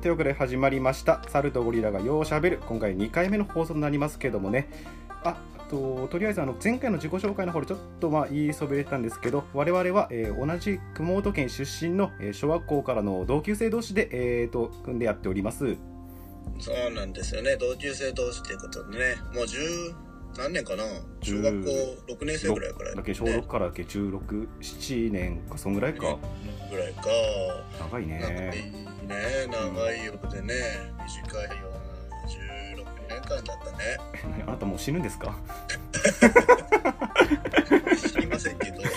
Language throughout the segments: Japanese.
というわけで始まりました「猿とゴリラがようしゃべる」今回2回目の放送になりますけどもね。あととりあえずあの前回の自己紹介の方でちょっとまあ言いそびれたんですけど我々は、えー同じ熊本県出身の、えー小学校からの同級生同士で、えー、と組んでやっております。そうなんですよね。同級生同士っていうことでね。もう十何年かな？中学校6年生ぐらいからだっけ？小6からだっけ？167年かそんぐらいか。ぐらいか。長い長いね。ね長いようでね短いよ16年間だったね。あなたもう死ぬんですか？知りませんけど。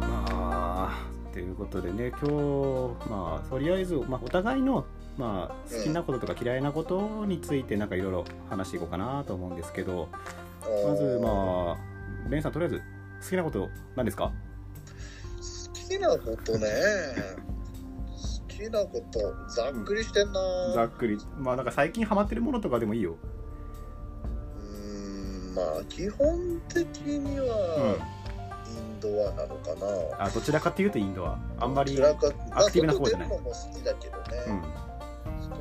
まあということでね今日まあとりあえず、まあ、お互いの、まあ、好きなこととか嫌いなことについてなんかいろいろ話していこうかなと思うんですけどまずまあレンさんとりあえず好きなこと何ですか？好きなことね。好きなことざっくりしてんな。ざっくり。まあなんか最近ハマってるものとかでもいいよ。うーんまあ基本的にはインドアなのかな、あどちらかっていうとインドア。あんまりどちらかアクティブな方じゃない。まあ外出るのも好きだけどね、うん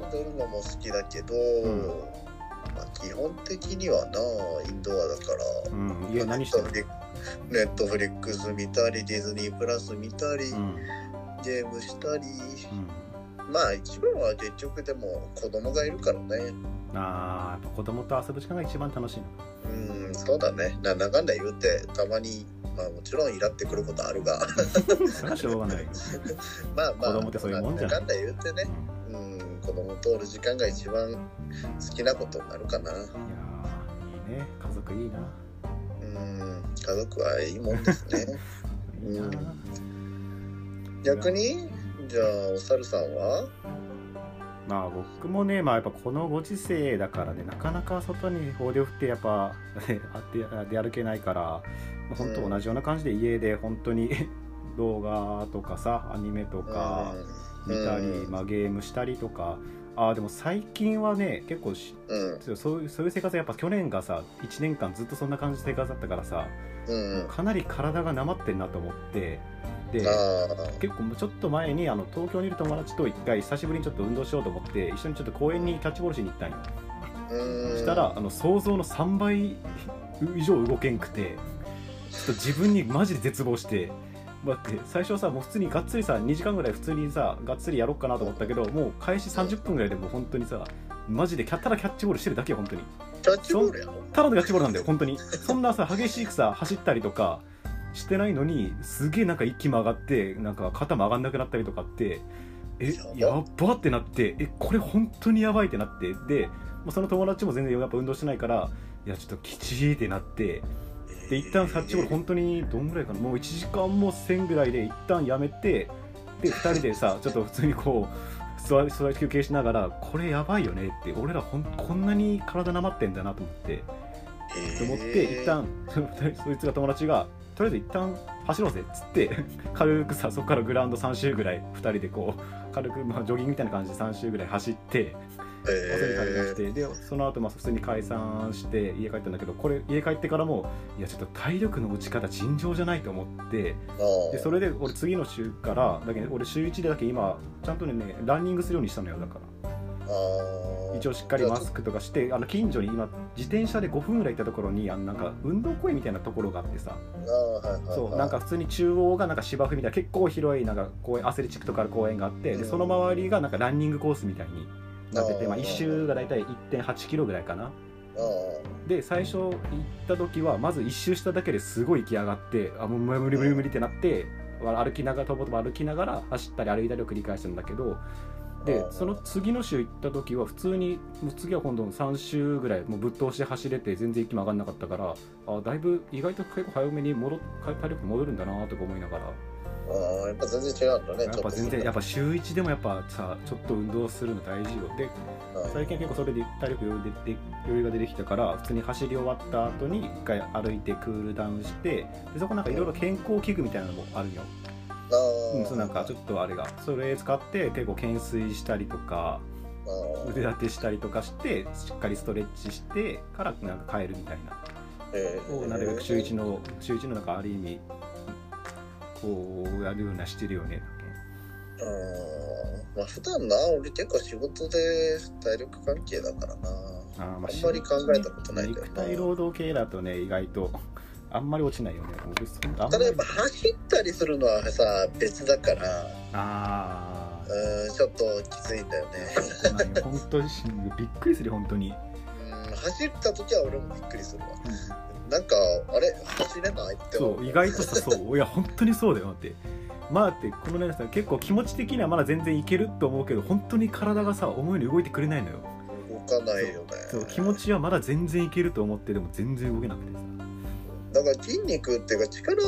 外出るのも好きだけど、ん。まあ、基本的にはなインドアだから、うん。家何してるネットフリックス見たりディズニープラス見たり、うん。ゲームしたりうん。まあ一番は結局でも子供がいるからね。あーやっぱ子供と遊ぶ時間が一番楽しいの。うんそうだね。なんだかんだ言うてたまにまあもちろんイラってくることあるが。それはしょうがない。まあまあ子供ってそういうもんじゃん。なんだかんだ言うてね。うん子供とおる時間が一番好きなことになるかな。いやーいいね。家族いいな。うん家族はいいもんですね。いいな、逆にじゃあお猿さんは？まあ僕もねまあやっぱこのご時世だからねなかなか外に放り振ってやっぱ 出歩けないから、まあ、本当同じような感じで家で本当に 動画とかさアニメとか見たり、うん。まあ、ゲームしたりとか。あーでも最近はね結構しうん。そういうそういう生活やっぱ去年がさ1年間ずっとそんな感じの生活だったからさうんうん。かなり体がなまってんなと思ってであ結構もうちょっと前にあの東京にいる友達と一回久しぶりにちょっと運動しようと思って一緒にちょっと公園にキャッチボールしに行ったんよ。あうん。したらあの想像の3倍以上動けんくてちょっと自分にマジで絶望して待って最初さもう普通にがっつりさ2時間ぐらい普通にさがっつりやろうかなと思ったけどもう開始30分ぐらいでもう本当にさマジでキャただキャッチボールしてるだけよ本当に。キャッチボールやろただのキャッチボールなんだよ本当に。そんなさ激しくさ走ったりとかしてないのにすげえなんか息も上がってなんか肩も上がんなくなったりとかってえやば。やっばってなってえこれ本当にやばいってなってでその友達も全然やっぱ運動してないからいやちょっときちーってなってで一旦キャッチボール本当にどんぐらいかな？もう1時間もせんぐらいで一旦やめてで2人でさちょっと普通にこう座り座り休憩しながらこれやばいよねって俺らほんこんなに体なまってんだなと思って。と思って一旦そそいつが友達がとりあえず一旦走ろうぜっつって軽くさそこからグラウンド3周ぐらい2人でこう軽く、まあ、ジョギングみたいな感じで3周ぐらい走って遊び帰りましてでその後まあ普通に解散して家帰ったんだけどこれ家帰ってからもいやちょっと体力の落ち方尋常じゃないと思ってでそれで俺次の週からだけど俺週1でだけ今ちゃんとねランニングするようにしたのよだから。一応しっかりマスクとかしてあの近所に今自転車で5分ぐらい行ったところにあのなんか運動公園みたいなところがあってさ。そうなんか普通に中央がなんか芝生みたいな結構広いなんか公園アスレチックとかある公園があってでその周りがなんかランニングコースみたいになってて、まあ、1周が大体1 8キロぐらいかな。で最初行った時はまず1周しただけですごい息上がってあもう無理無理無理ってなって歩きながらとぼとぼ歩きながら走ったり歩いたりを繰り返したんだけどでその次の週行った時は普通にもう次は今度3週ぐらいもうぶっ通しで走れて全然息も上がんなかったからあだいぶ意外と結構早めに戻っ体力戻るんだなとか思いながらああやっぱ全然違うんだねやっぱ全然やっぱ週1でもやっぱさちょっと運動するの大事よ。で最近は結構それで体力余裕でで余裕が出てきたから普通に走り終わった後に1回歩いてクールダウンしてでそこなんかいろいろ健康器具みたいなのもあるよ、うん、そうなんかちょっとあれが。それ使って結構懸垂したりとか腕立てしたりとかしてしっかりストレッチしてからなんか帰るみたいな。をなるべく週1の週1のなんかある意味こうやるようなしてるよねうん。まあ普段な俺結構仕事で体力関係だからな。あーまあんまり考えたことないんだよ肉な体労働系だとね意外とあんまり落ちないよね。ただやっぱ走ったりするのはさ別だから。あうんちょっときついんだよね。本当にびっくりするよ本当に、うん走った時は俺もびっくりするわなんかあれ走れないって思そう意外とさそう。いや本当にそうだよって。まあってこのねさ結構気持ち的にはまだ全然いけると思うけど本当に体がさ思うように動いてくれないのよ。動かないよね。そう気持ちはまだ全然いけると思ってでも全然動けなくてさ。だから筋肉っていうか力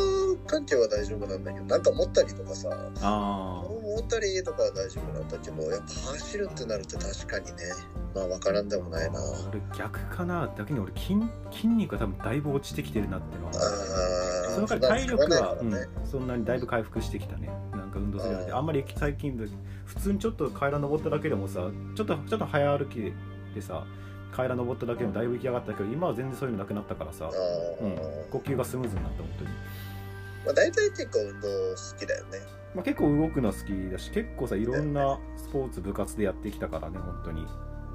関係は大丈夫なんだけどなんか持ったりとかさあ持ったりとかは大丈夫なんだけどやっぱ走るってなると確かにね。まあ分からんでもないな。俺逆かな？だけに俺筋筋肉が多分だいぶ落ちてきてるなってのは。その代わり体力は、ね。うん、そんなにだいぶ回復してきたね。なんか運動するようになってあんまり最近で普通にちょっと階段登っただけでもさちょっとちょっと早歩きでさ階段登っただけでもだいぶ行き上がったけど今は全然そういうのなくなったからさ。あ、うん。ー、呼吸がスムーズになった本当に、まあ、大体結構運動好きだよね。まあ、結構動くの好きだし結構さいろんなスポーツ部活でやってきたからね本当に。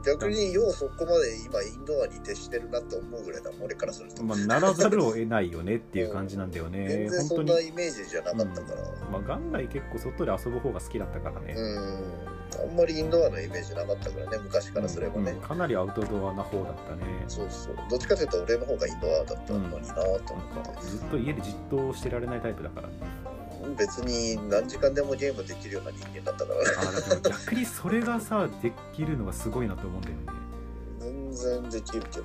逆にようそこまで今インドアに徹してるなって思うぐらいだ俺からすると、まあ、ならざるを得ないよねっていう感じなんだよね。全然そ本当にんなイメージじゃなかったから。まあ、元来結構外で遊ぶ方が好きだったからね、うんあんまりインドアのイメージなかったからね昔からすればね、うんかなりアウトドアな方だったね。そうそう。どっちかというと俺の方がインドアだったのになと思って。か、ずっと家でじっとしてられないタイプだからね。別に何時間でもゲームできるような人間だったから。逆にそれがさできるのがすごいなと思うんだよね。全然できるけど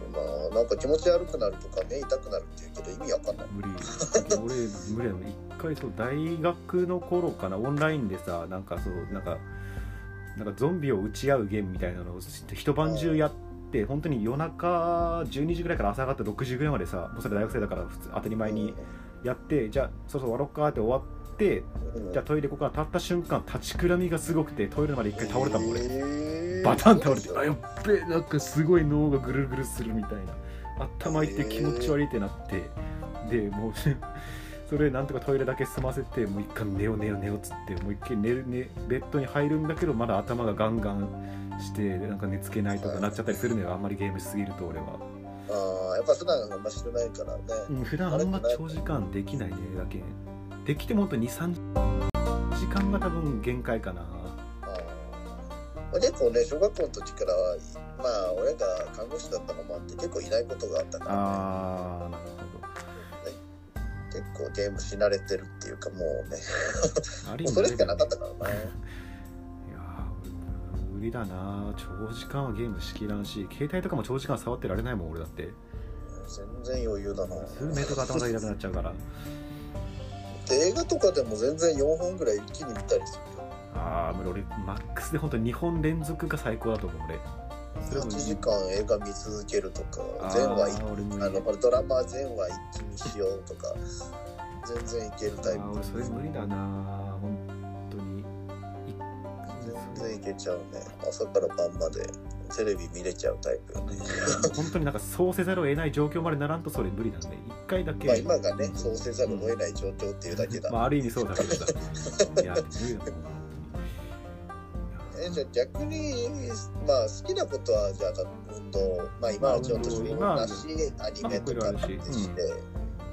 な。なんか気持ち悪くなるとか目痛くなるっていうけど意味わかんない。無理。俺無理だよね。一回そう大学の頃かな。オンラインでさなんかそうなんかなんかゾンビを撃ち合うゲームみたいなのを一晩中やって本当に夜中12時ぐらいから朝方6時ぐらいまでさもうそれ大学生だから普通当たり前にやってじゃあそうそう終わろうかって終わってじゃあトイレここから立った瞬間立ちくらみがすごくてトイレまで一回倒れたもん俺。バタン倒れてあやっべえなんかすごい脳がぐるぐるするみたいな頭痛いて気持ち悪いってなってでもうそれなんとかトイレだけ済ませてもう一回寝よう寝よう寝ようっつってもう一回寝る、ね、ベッドに入るんだけどまだ頭がガンガンしてなんか寝つけないとかなっちゃったりするのよあんまりゲームしすぎると俺は、ああやっぱ普段あんましてないからね、うん、普段あんま長時間できないねだけできてもほんと23時間が多分限界かな。あーまあ、結構ね小学校の時からまあ親が看護師だったのもあって結構いないことがあったから、ね、あーなるほど結構ゲームし慣れてるっていうかもうね。もうそれしかなかったからね。いやー無理だな長時間はゲームしきらんし携帯とかも長時間触ってられないもん俺だって。全然余裕だな。すぐ目とか頭が痛くなっちゃうから。で映画とかでも全然4本ぐらい一気に見たりするよ。ああ俺マックスで本当に2本連続が最高だと思う俺8時間映画見続けるとか全話あのこれドラマ全話一気にしようとか全然いけるタイプ。それ無理だな本当に。い全然いけちゃうね。朝から晩までテレビ見れちゃうタイプ。よね本当になんかそうせざるを得ない状況までならんとそれ無理なんで一回だけ。まあ今がねそうせざるを得ない状況っていうだけだ、まあある意味そうだけどさ。いや無理だと思うえじゃあ逆にまあ好きなことはじゃあ運動まあ今はちょっと仕事だしアニメとかってして、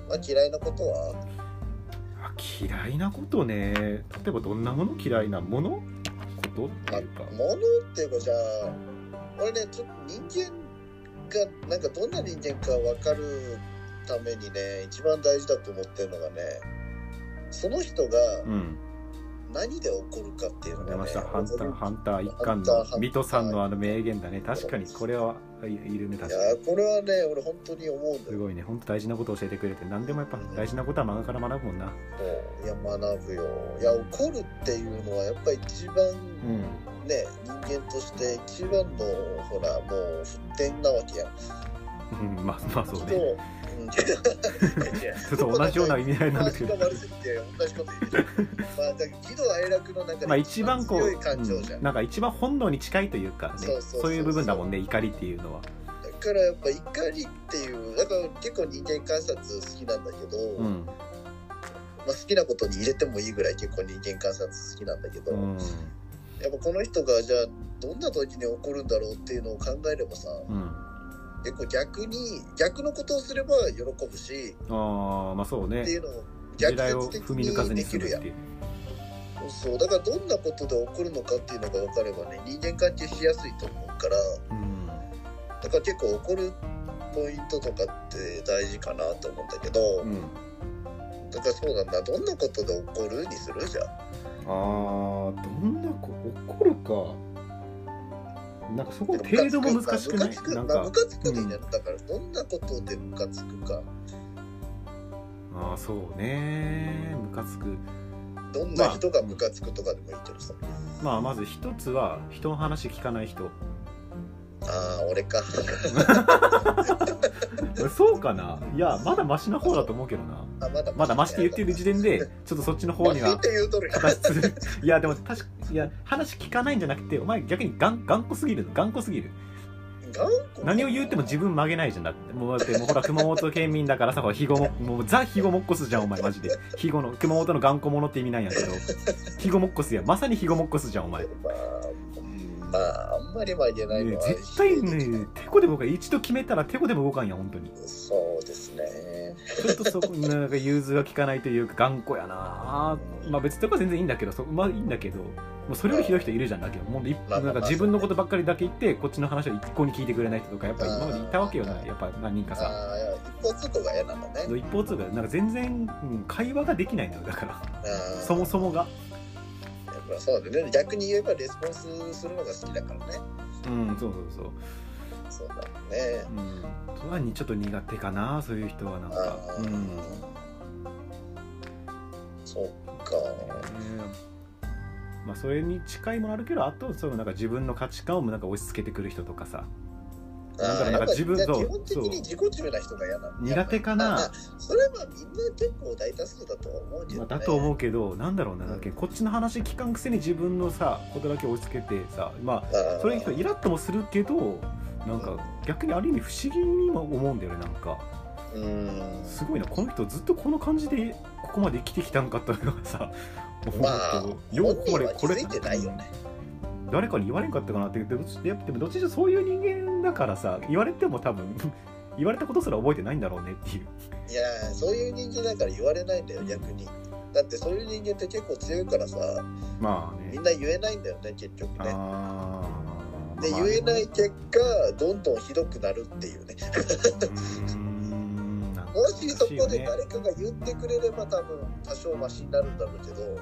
まあ嫌いなことは？あ嫌いなことね。例えばどんなもの？嫌いなもの？ことってまあいうか。ものっていうかじゃあ俺ねちょっと人間がなんかどんな人間か分かるためにね一番大事だと思ってるのがねその人がうん何で起こるかっていうのがね出ましたハンターハンター一巻の水戸さんのあの名言だね。確かにこれはいいるねい確かに。やこれはね俺本当に思うんだよ。すごいね。本当大事なことを教えてくれて。何でもやっぱ大事なことは漫画から学ぶもんな。そういや学ぶよ。いや怒るっていうのはやっぱり一番うん。ね人間として一番のほらもう沸点なわけやん。うん。まあまあそう人ね ちょっと同じような意味合いになるけど話が悪すぎて同じこと言うでしょまあだ喜怒哀楽の中でまあ一番こう、強い感情じゃん、うん。なんか一番本能に近いというかねそういう部分だもんね怒りっていうのは。だからやっぱ怒りっていうだから結構人間観察好きなんだけど、うん。まあ、好きなことに入れてもいいぐらい結構人間観察好きなんだけど、うん。やっぱこの人がじゃあどんな時に起こるんだろうっていうのを考えればさうん結構逆に逆のことをすれば喜ぶしああまあそうね。っていうのを時逆説的にできるやん。そうだからどんなことで起こるのかっていうのが分かればね人間関係しやすいと思うからうん。だから結構起こるポイントとかって大事かなと思うんだけど、うん。だからそうなんだ。どんなことで起こるにする？じゃんあーどんなこ起こるかなんかそこ程度も難しくない？ムカつくなんか。まあムカつくでいいんだからどんなことでムカつくか。ああそうね。ムカつく。どんな人がムカつくとかでもいいけどさ、まあまず一つは人の話聞かない人ああ俺か。そうかな？いやまだマシな方だと思うけどな。あまだまだマシって言ってる時点でちょっとそっちの方にはマシって言うとるやん形する。いやでも確かいや話聞かないんじゃなくてお前逆にがん頑固すぎる頑固すぎる。何を言っても自分曲げないじゃん。だってもうだってもうほら熊本県民だからさほら肥後ももうザ肥後もっこすじゃんお前マジで。肥後の熊本の頑固者って意味なんやけど。肥後もっこすやまさに肥後もっこすじゃんお前、ね、まあ、ああんまり曲げないのは絶対ねテコでも動かん一度決めたらテコでも動かんやん本当に。そうですね。ちょっとそこなんか融通が効かないというか頑固やな。まあ別とか全然いいんだけどそまあいいんだけどもうそれよりひどい人いるじゃんだけどもう一まあまあなんか自分のことばっかりだけ言ってこっちの話を一向に聞いてくれない人とかやっぱり今までいたわけよなやっぱ何人かさ。一方通行が嫌なのね。一方通行でなんか全然、うん会話ができないのよだから。そもそもがやっぱそうだね。逆に言えばレスポンスするのが好きだからね。うんそうそうそう。そうだね。うん。それはにちょっと苦手かなそういう人はなんか。うんそうか。まあそれに近いものあるけどあとそのなんか自分の価値観をなんか押し付けてくる人とかさなんだろうなんか自分そうあーやっぱ基本的に自己中な人が嫌なの苦手かな。それはみんな結構大多数だとは思うけど、まあ、ねだと思うけどなんだろうなだっけこっちの話聞かんくせに自分のさことだけ押し付けてさまあそれにイラッともするけどなんか逆にある意味不思議にも思うんだよねなんか。うーん。すごいなこの人ずっとこの感じでここまで生きてきたんかというのがさ思うまあとようここまでこれ本人は気づいてないよね誰かに言われんかったかなってでもでもでもどっちにしろそういう人間だからさ言われても多分 言われたことすら覚えてないんだろうねっていう。いやーそういう人間だから言われないんだよ逆に。だってそういう人間って結構強いからさまあね。みんな言えないんだよね結局ね。でまあ言えない結果どんどんひどくなるっていうね。もしそこで誰かが言ってくれれば多分多少マシになるんだろうけど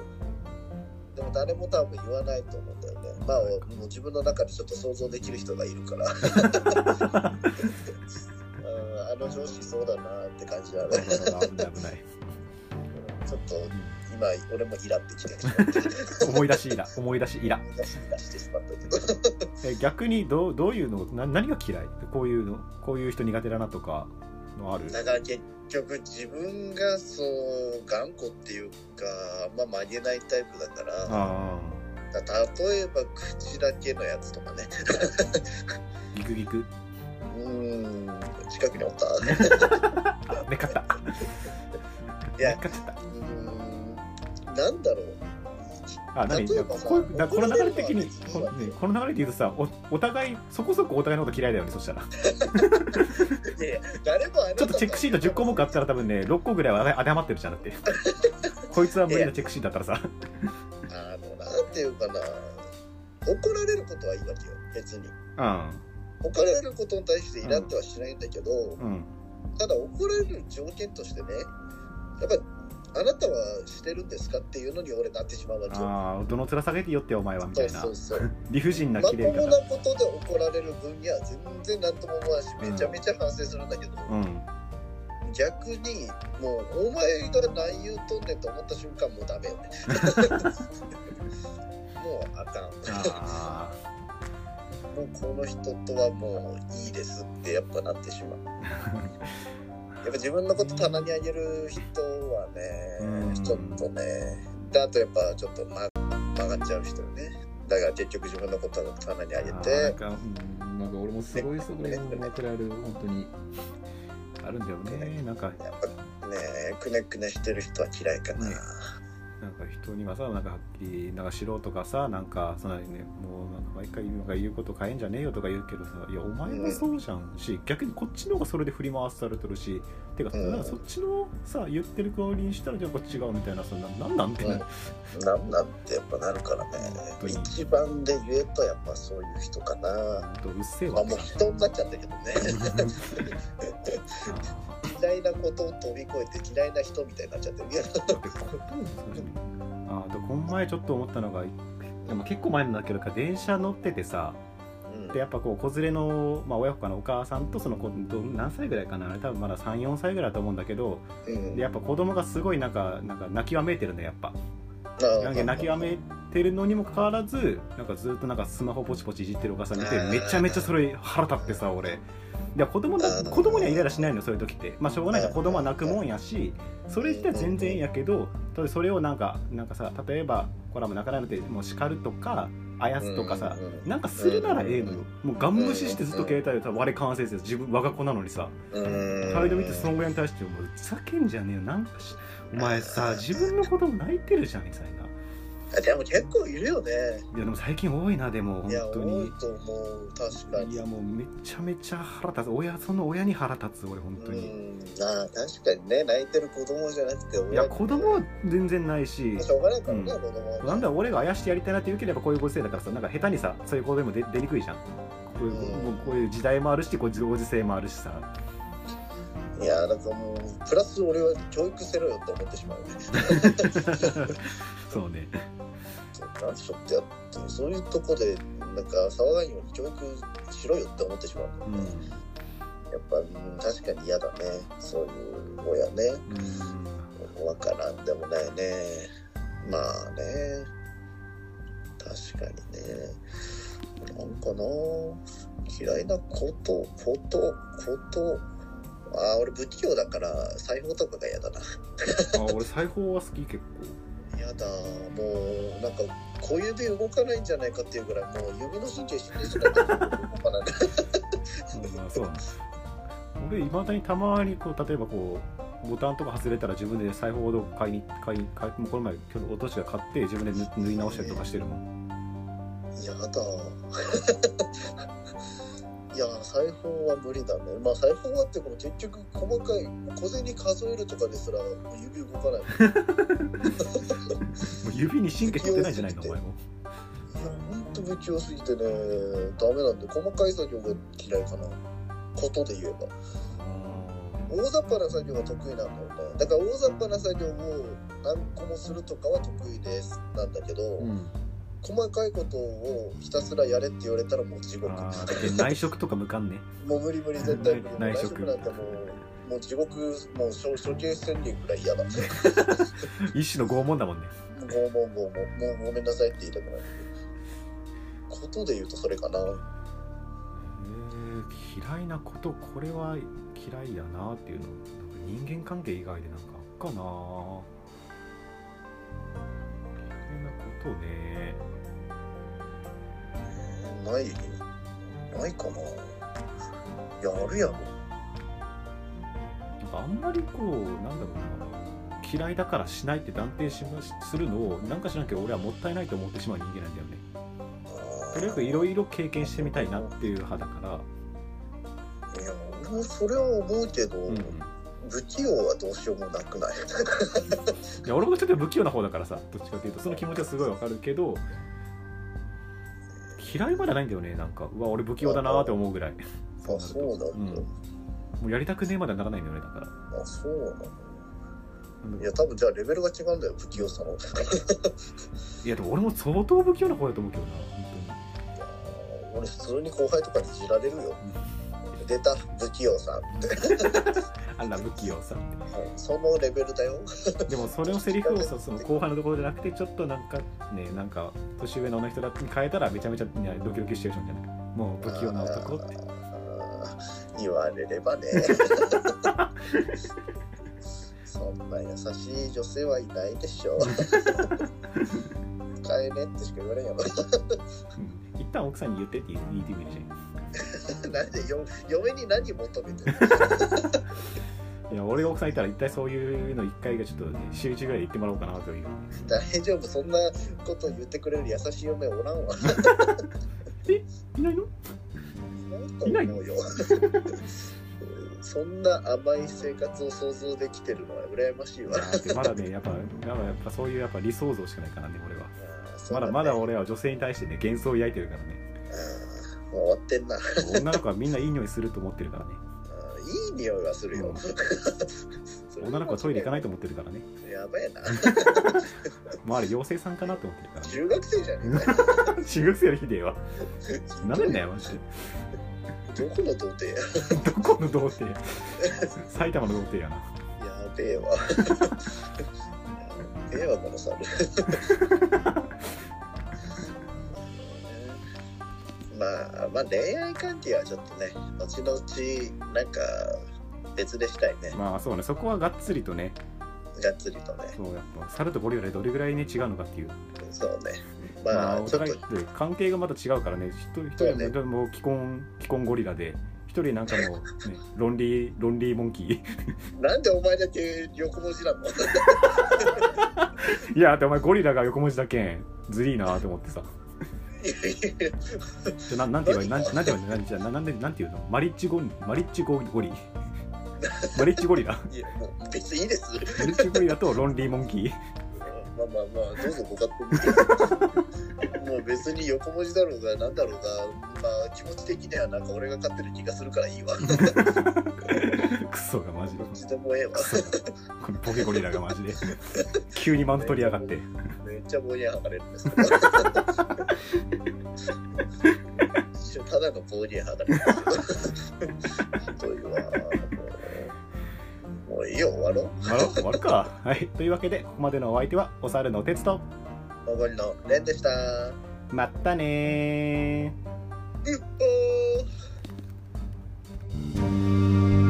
でも誰も多分言わないと思うんだよね。まあもう自分の中でちょっと想像できる人がいるから。うんあの上司そうだなって感じはね。危ない危ないちょっと今俺もイラってきて思い出しイラ。思い出しイラ。思い出し出してしまったけど。え逆にどうどういうのな何が嫌い？こういうの？こういう人苦手だなとかのある？だから結局自分がそう頑固っていうかあんま曲げないタイプだからあだ例えば口だけのやつとかね。あギクギク。うーん近くにおった。う あめっかった。いやめっかっちゃったーんなんだろうあ何？例えばさこうだこの流れ的にこ,、のね、この流れで言うとさおお互いそこそこお互いのこと嫌いだよねそしたら。誰もちょっとチェックシート10項目あったら多分ね6個ぐらいは当てはまってるじゃんだって。こいつは無理なチェックシートだったらさ。あのなんていうかな。怒られることはいいわけよ別に。うん。怒られることに対してイラってはしないんだけど、うん。ただ怒られる条件としてねやっぱあなたはしてるんですかっていうのに俺なってしまうわけよ。ああどの面下げてよってお前はみたいな。そうそうそう。理不尽なまと綺麗方もなことで怒られる分には全然なんとも思わん。しめちゃめちゃ反省するんだけど、うん。逆にもうお前が何言うとんねんと思った瞬間もうダメよね。もうあかん。あ もうこの人とはもういいですってやっぱなってしまう。やっぱ自分のこと棚にあげる人はうん。ねちょっとね。であとやっぱちょっと、ま、曲がっちゃう人よね。だから結局自分のことを棚にあげーなんてなんか俺もすごいそれこれある本当に。あるんだよね。なんか。やっぱねくねくねしてる人は嫌いかな、ねなんか人にはさなんかはっきりなんか素人がさなんかそんなにねもうなんか毎回なんか言うこと変えんじゃねえよとか言うけどさいやお前もそうじゃんし、逆にこっちの方がそれで振り回されてるしてか、うん。なんかそっちのさ言ってる通りにしたらじゃあこっち違うみたいなそんななんなんてな、うん。なんなんてやっぱなるからね。一番で言えとやっぱそういう人かな。うっせえわ。まあもう人になっちゃったけどね。嫌いなことを飛び越えて嫌いな人みたいになっちゃってるけど。だってこああとこの前ちょっと思ったのがでも結構前なんだけど電車乗っててさうん。でやっぱこう子連れの、まあ、親子かなお母さんとその子ど何歳ぐらいかな？あれ多分まだ34歳ぐらいだと思うんだけどうん。でやっぱ子供がすごいなんかなんか泣きわめいてるねやっぱなんか泣きわめいてるのにもかかわらずなんかずっとなんかスマホポチポチいじってるお母さん見てめちゃめちゃそれ腹立ってさ俺。いや子供だ子供にはイライラしないのよそういう時って。まあしょうがないじゃん。あー子供は泣くもんやしそれ自体は全然いいんやけどそれをなんかなんかさ例えばこれはもう泣かないのってもう叱るとかあやすとかさうんうんうんなんかするならええのよ。もうガン無視してずっと携帯で我完成せず自分我が子なのにさ。うん。態度見てそのぐらいに対してもうふざけんじゃねえよ。なんかしお前さ自分の子供泣いてるじゃんみたいな。あでも結構いるよね。いやでも最近多いなでも本いや多い当にと思う確かに。いやもうめちゃめちゃ腹立つ親その親に腹立つ俺本当に。うん。ああ確かにね泣いてる子供じゃなくて親いや子供は全然ないし。しょうがないからね、うん。子供はなんだ俺があやしてやりたいなって言うければこういうご時世だからさなんか下手にさそういう子でも出出にくいじゃん。こういう,、うん。もうこういう時代もあるしこういうご時世もあるしさ。いやだからもうプラス俺は教育せろよって思ってしまう。ね そうねなんちょっとやってもそういうとこでなんか騒がんように教育しろよって思ってしまう、うんやっぱ、うん、確かに嫌だね。そういう親ね。うんわからんでもないね。まあね。確かにね。なんかな。嫌いなことことこと。あー俺不器用だから裁縫とかが嫌だな。あ俺裁縫は好き結構。嫌だもうなんか小指動かないんじゃないかっていうぐらいもう指の神経死んでしまった動かないまあ、そうなんです。俺いまだにたまにこう例えばこうボタンとか外れたら自分で裁縫を買いに買いに買いもうこの前今日お年が買って自分で縫縫い直したりとかしてるもん。嫌だ。いや裁縫は無理だね。まあ裁縫はっても結局細かい小銭数えるとかですら指動かない 指に神経取ってないんじゃないのお前も。いやほんと不器用すぎてねダメなんで細かい作業が嫌いかな。ことで言えば。大雑把な作業が得意なんだよね。だから大雑把な作業を何個もするとかは得意ですなんだけど、うん。細かいことをひたすらやれって言われたらもう地獄。内職とか向かんね。もう無理無理絶対無理。内内職。職なんてもうもう地獄もう処処刑宣言ぐらい嫌だ。一種の拷問だもんね拷問拷問もうごめんなさいって言いたくなることで言うとそれかなえー嫌いなことこれは嫌いやなっていうのなんか人間関係以外でなんかあっかな嫌いなことねないないかなやるやろあんまりこうなんだろうな嫌いだからしないって断定しまするのをなんかしなきゃ俺はもったいないと思ってしまう人間なんだよね。とにかくいろいろ経験してみたいなっていう派だから。いや俺もそれは思うけど、うんうん。不器用はどうしようもなくない。いや俺もちょっと不器用な方だからさどっちかっていうと。その気持ちはすごいわかるけど嫌いまではないんだよねなんか。うわ俺不器用だなーって思うぐらい。あそうなんだ、うん。もうやりたくねえまではならないんだよねだから。あそうなの？うんいや多分じゃあレベルが違うんだよ不器用さの。いやでも俺も相当不器用な方だと思うけどな本いやー俺普通に後輩とかにいじられるよ。出た不器用さんって。当 にあら不器用さそのレベルだよ。でもそれをセリフをさその後半のところじゃなくてちょっとなんかねなんか年上の女の人だに変えたらめちゃめちゃ、ね、ドキドキシチュエーションじゃない。もう不器用な男って。言われればね そんな優しい女性はいないでしょ使 えねってしか言われんやろ。うん。一旦奥さんに言ってって言ってみるじゃんなんでよ嫁に何求めてる いや俺が奥さんいたら一体そういうの一回がちょっと、ね、週1ぐらいで言ってもらおうかなという。大丈夫？そんなこと言ってくれる優しい嫁おらんわ。いないの？いないと思うよそんな甘い生活を想像できてるのは羨ましいわ。まだねやっぱやっぱやっぱそういうやっぱ理想像しかないからね俺は。ねまだまだ俺は女性に対してね幻想を焼いてるからね。もう終わってんな。あ女の子はみんないい匂いすると思ってるからね。ーいい匂いはするよ、うん。女の子はトイレ行かないと思ってるからね。やばいな。まああれ妖精さんかなと思ってるからね。中学生じゃねえか 中学生よりひでえわなめんなよマジでどこの童貞や？どこの童貞埼玉の童貞やな。やべえわ。やべえわこの猿。まあまあ恋愛関係はちょっとね後々なんか別でしたいね。まあそうね。そこはがっつりとね。がっつりとね。そうやっぱ猿とゴリラでどれぐらいね違うのかっていう。そうねままああお互いで関係がまた違うからね。一人一人はもう既婚既婚ゴリラで一人なんかもうね ロンリーロンリーモンキー。なんでお前だけ横文字なの？いやだってお前ゴリラが横文字だけん。ずりーなと思ってさ。じゃなんなんて言われなん なんて言われなんじゃななんでなんて言うの？マリッジゴリマリッジゴリ。ゴリマリッジゴリラ。いやもう別にいいです。マリッジゴリラとロンリーモンキーまあまあまあどうぞご勝手にもう別に横文字だろうがなんだろうがまあ気持ち的にはなんか俺が勝ってる気がするからいいわ。どっクソがマジで。ちでもええわポケゴリラがマジで。急にマウント取りやがって。めっちゃ棒にはがれるんですただの棒にはがれるひどいわもういいよ、終わろう。終わろう、終わるか。はい。というわけで、ここまでのお相手は、お猿の鉄と、おごりのレンでした。まったねー。うっおー。